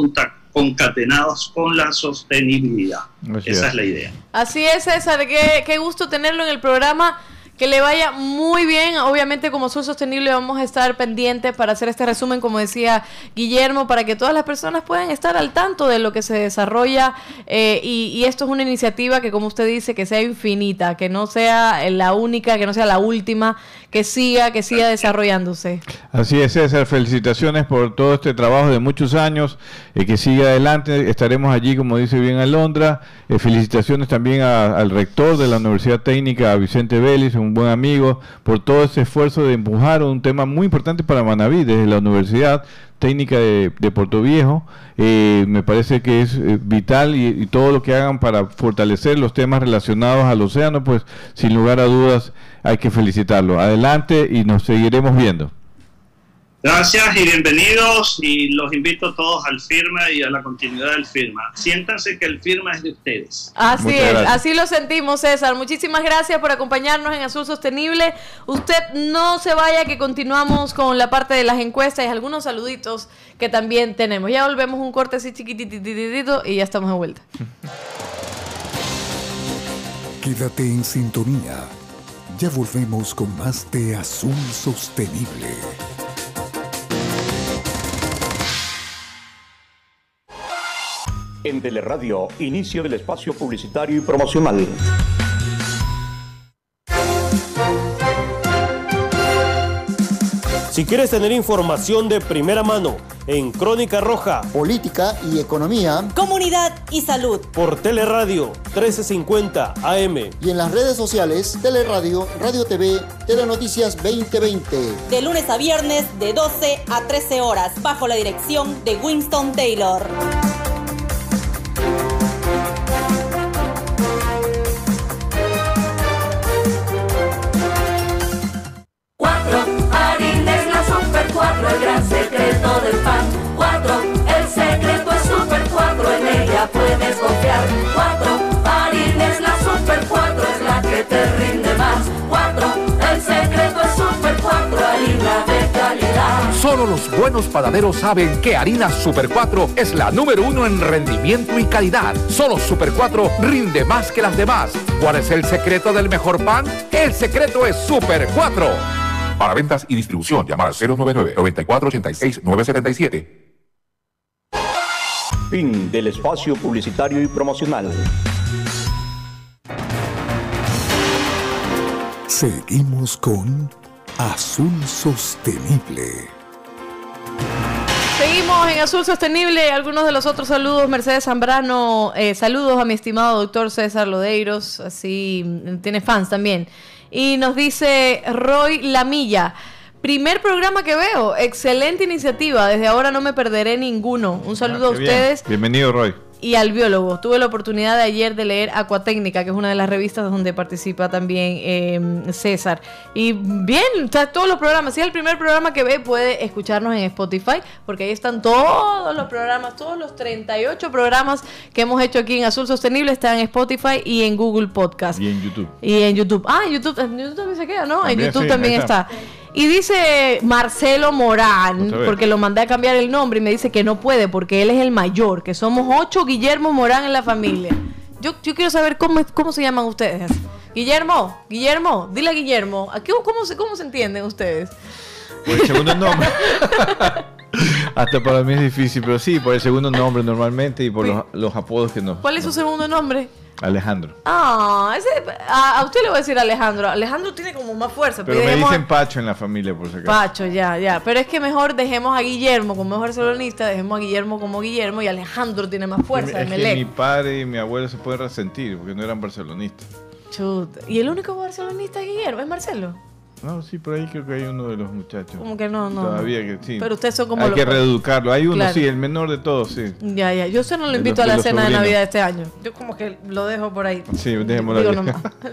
concatenados con la sostenibilidad. Así Esa es. es la idea. Así es, César, qué, qué gusto tenerlo en el programa. Que le vaya muy bien. Obviamente, como Sur Sostenible, vamos a estar pendientes para hacer este resumen, como decía Guillermo, para que todas las personas puedan estar al tanto de lo que se desarrolla. eh, y, esto es una iniciativa que, como usted dice, que sea infinita, que no sea la única, que no sea la última, que siga, que siga desarrollándose. Así es, César. Felicitaciones por todo este trabajo de muchos años. eh, que siga adelante. Estaremos allí, como dice bien Alondra. Eh, felicitaciones también al rector de la Universidad Técnica, Vicente Vélez, un buen amigo, por todo ese esfuerzo de empujar un tema muy importante para Manaví desde la Universidad Técnica de, de Puerto Viejo. Eh, me parece que es eh, vital y, y todo lo que hagan para fortalecer los temas relacionados al océano, pues sin lugar a dudas hay que felicitarlo. Adelante y nos seguiremos viendo. Gracias y bienvenidos y los invito a todos al firma y a la continuidad del firma. Siéntanse que el firma es de ustedes. Así Muchas es, gracias. así lo sentimos, César. Muchísimas gracias por acompañarnos en Azul Sostenible. Usted no se vaya, que continuamos con la parte de las encuestas y algunos saluditos que también tenemos. Ya volvemos un corte así chiquitititito y ya estamos de vuelta. <laughs> Quédate en sintonía. Ya volvemos con más de Azul Sostenible. En Teleradio, inicio del espacio publicitario y promocional. Si quieres tener información de primera mano en Crónica Roja, política y economía, comunidad y salud, por Teleradio 1350 AM y en las redes sociales Teleradio, Radio TV, Telenoticias 2020. de lunes a viernes de 12 a 13 horas, bajo la dirección de Winston Taylor. Te rinde más. Cuatro, el secreto es super cuatro, harina de calidad. Solo los buenos panaderos saben que Harina Super 4 es la número uno en rendimiento y calidad. Solo Super 4 rinde más que las demás. ¿Cuál es el secreto del mejor pan? El secreto es Super 4. Para ventas y distribución, llamar al 099-9486-977. Fin del espacio publicitario y promocional. Seguimos con Azul Sostenible. Seguimos en Azul Sostenible. Algunos de los otros saludos. Mercedes Zambrano, eh, saludos a mi estimado doctor César Lodeiros. Así mm, tiene fans también. Y nos dice Roy Lamilla. Primer programa que veo. Excelente iniciativa. Desde ahora no me perderé ninguno. Un saludo Ah, a qué bien. ustedes Bienvenido, Roy. Y al biólogo. Tuve la oportunidad de ayer de leer Acuatécnica, que es una de las revistas donde participa también eh, César. Y bien, está todos los programas. Si es el primer programa que ve, puede escucharnos en Spotify, porque ahí están todos los programas, todos los 38 programas que hemos hecho aquí en Azul Sostenible están en Spotify y en Google Podcast. Y en YouTube. Y en YouTube. Ah, en YouTube, en YouTube también se queda, ¿no? También, en YouTube sí, también está. está. Y dice Marcelo Morán, porque lo mandé a cambiar el nombre y me dice que no puede porque él es el mayor, que somos ocho Guillermo Morán en la familia. Yo, yo quiero saber cómo, cómo se llaman ustedes. Guillermo, Guillermo, dile a Guillermo. ¿a qué- cómo, se, ¿Cómo se entienden ustedes? Por el segundo nombre. <laughs> Hasta para mí es difícil, pero sí, por el segundo nombre normalmente y por los, los apodos que nos. ¿Cuál es su segundo nombre? Alejandro. Ah, ese, a, a usted le voy a decir Alejandro. Alejandro tiene como más fuerza. Pero me a- dicen Pacho en la familia, por si acaso. Pacho, ya, ya. Pero es que mejor dejemos a Guillermo como es barcelonista, dejemos a Guillermo como Guillermo y Alejandro tiene más fuerza. es que mi padre y mi abuelo se pueden resentir porque no eran barcelonistas. Chuta. Y el único barcelonista es Guillermo, es Marcelo. No, sí, por ahí creo que hay uno de los muchachos. Como que no, no. Todavía que sí. Pero ustedes son como Hay los- que reeducarlo. Hay uno, Claro. sí, el menor de todos, sí. Ya, ya. Yo se no lo invito los- a la cena de sobrinos. Navidad de este año. Yo como que lo dejo por ahí. Sí, dejémoslo Digo.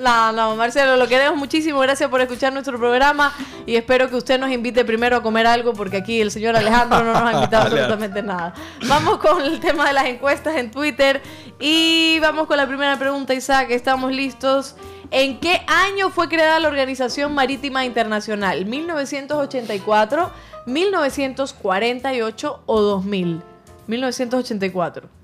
No, no, Marcelo, lo queremos muchísimo. Gracias por escuchar nuestro programa y espero que usted nos invite primero a comer algo porque aquí el señor Alejandro no nos ha invitado <laughs> absolutamente nada. Vamos con el tema de las encuestas en Twitter y vamos con la primera pregunta, Isaac. ¿Estamos listos? ¿En qué año fue creada la Organización Marítima Internacional? ¿1984, 1948 o 2000? 1984.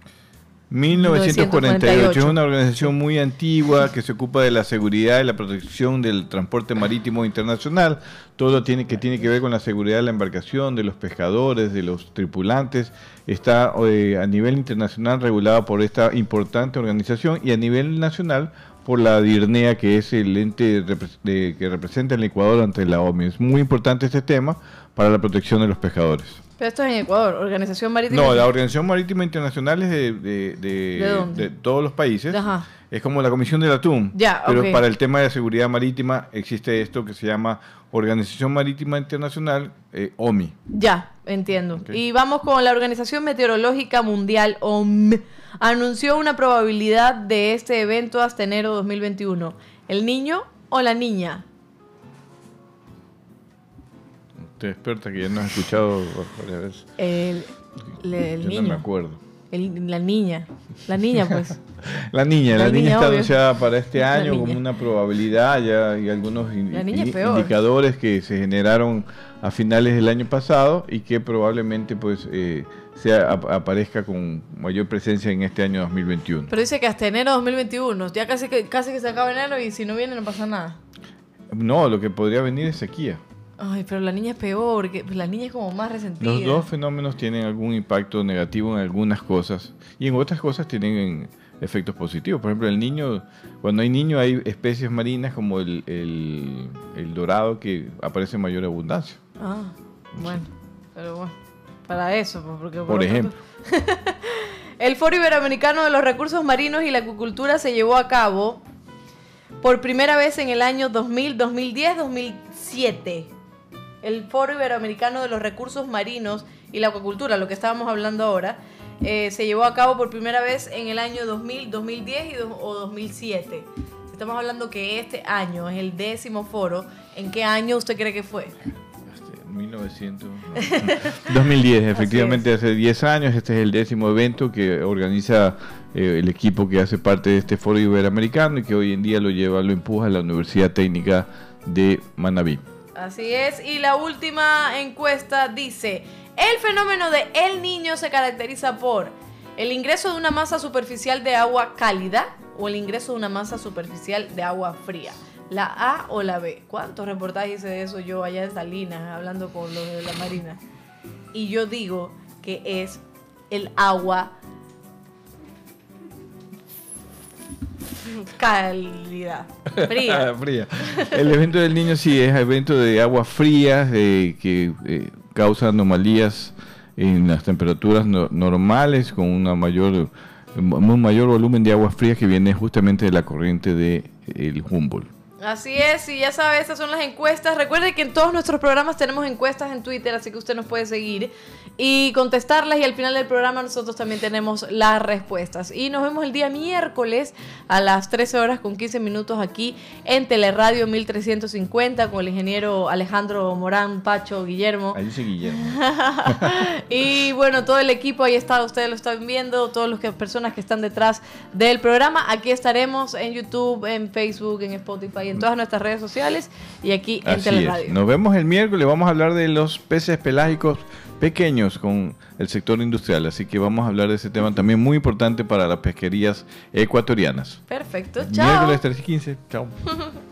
1948 es una organización muy antigua que se ocupa de la seguridad y la protección del transporte marítimo internacional, todo lo tiene que tiene que ver con la seguridad de la embarcación, de los pescadores, de los tripulantes, está eh, a nivel internacional regulada por esta importante organización y a nivel nacional por la DIRNEA, que es el ente que representa el Ecuador ante la OMI. Es muy importante este tema para la protección de los pescadores. Pero esto es en Ecuador, Organización Marítima. No, la Organización Marítima Internacional es de, de, de- todos los países. Ajá. Es como la Comisión del Atún. Ya, pero para el tema de seguridad marítima existe esto que se llama Organización Marítima Internacional, eh, OMI. Ya, entiendo. Y vamos con la Organización Meteorológica Mundial, OM. Anunció una probabilidad de este evento hasta enero 2021. ¿El niño o la niña? Te experta que ya no has escuchado varias veces. El, le- el Yo niño. no me acuerdo. El- la niña. La niña, pues. <laughs> La niña, la, La niña, niña, está obvio. anunciada para este año como una probabilidad, ya hay algunos in- indicadores que se generaron a finales del año pasado y que probablemente pues eh, sea, ap- aparezca con mayor presencia en este año 2021. Pero dice que hasta enero 2021. Ya casi que, casi que se acaba enero y si no viene no pasa nada. No, lo que podría venir es sequía. Ay, pero la niña es peor. Que, pues la niña es como más resentida. Los dos fenómenos tienen algún impacto negativo en algunas cosas y en otras cosas tienen efectos positivos. Por ejemplo, el niño, cuando hay niño hay especies marinas como el, el- el dorado que aparece en mayor abundancia. Ah, bueno. Pero bueno. Para eso, pues, porque Por otro- ejemplo. <laughs> El Foro Iberoamericano de los Recursos Marinos y la Acuicultura se llevó a cabo por primera vez en el año 2000, 2010, 2007. El Foro Iberoamericano de los Recursos Marinos y la Acuicultura, lo que estábamos hablando ahora, eh, se llevó a cabo por primera vez en el año 2000, 2010 y do- o 2007. Estamos hablando que este año es el décimo foro. ¿En qué año usted cree que fue? 1900. 2010, <laughs> efectivamente, hace 10 años. Este es el décimo evento que organiza eh, el equipo que hace parte de este foro iberoamericano y que hoy en día lo lleva, lo empuja la Universidad Técnica de Manabí. Así es, y la última encuesta dice, el fenómeno de El Niño se caracteriza por el ingreso de una masa superficial de agua cálida o el ingreso de una masa superficial de agua fría. La A o la B. ¿Cuántos reportajes hice de eso yo allá en Salinas hablando con los de la Marina? Y yo digo que es el agua cálida, fría. <laughs> Fría. El evento del niño sí es evento de aguas frías eh, que eh, causa anomalías en las temperaturas no- normales con una mayor un mayor volumen de aguas frías que viene justamente de la corriente de el Humboldt. Así es, y ya sabe, estas son las encuestas. Recuerde que en todos nuestros programas tenemos encuestas en Twitter, así que usted nos puede seguir y contestarlas. Y al final del programa nosotros también tenemos las respuestas. Y nos vemos el día miércoles a las 13 horas con 15 minutos aquí en Teleradio 1350 con el ingeniero Alejandro Morán, Pacho, Guillermo. Ahí sí, Guillermo. <laughs> y bueno, todo el equipo ahí está, ustedes lo están viendo, todas las que- personas que están detrás del programa. Aquí estaremos en YouTube, en Facebook, en Spotify, en todas nuestras redes sociales y aquí en Así Teleradio. es. Nos vemos el miércoles. Vamos a hablar de los peces pelágicos pequeños con el sector industrial. Así que vamos a hablar de ese tema también muy importante para las pesquerías ecuatorianas. Perfecto, chao. Miércoles 3 y 15. Chao. <laughs>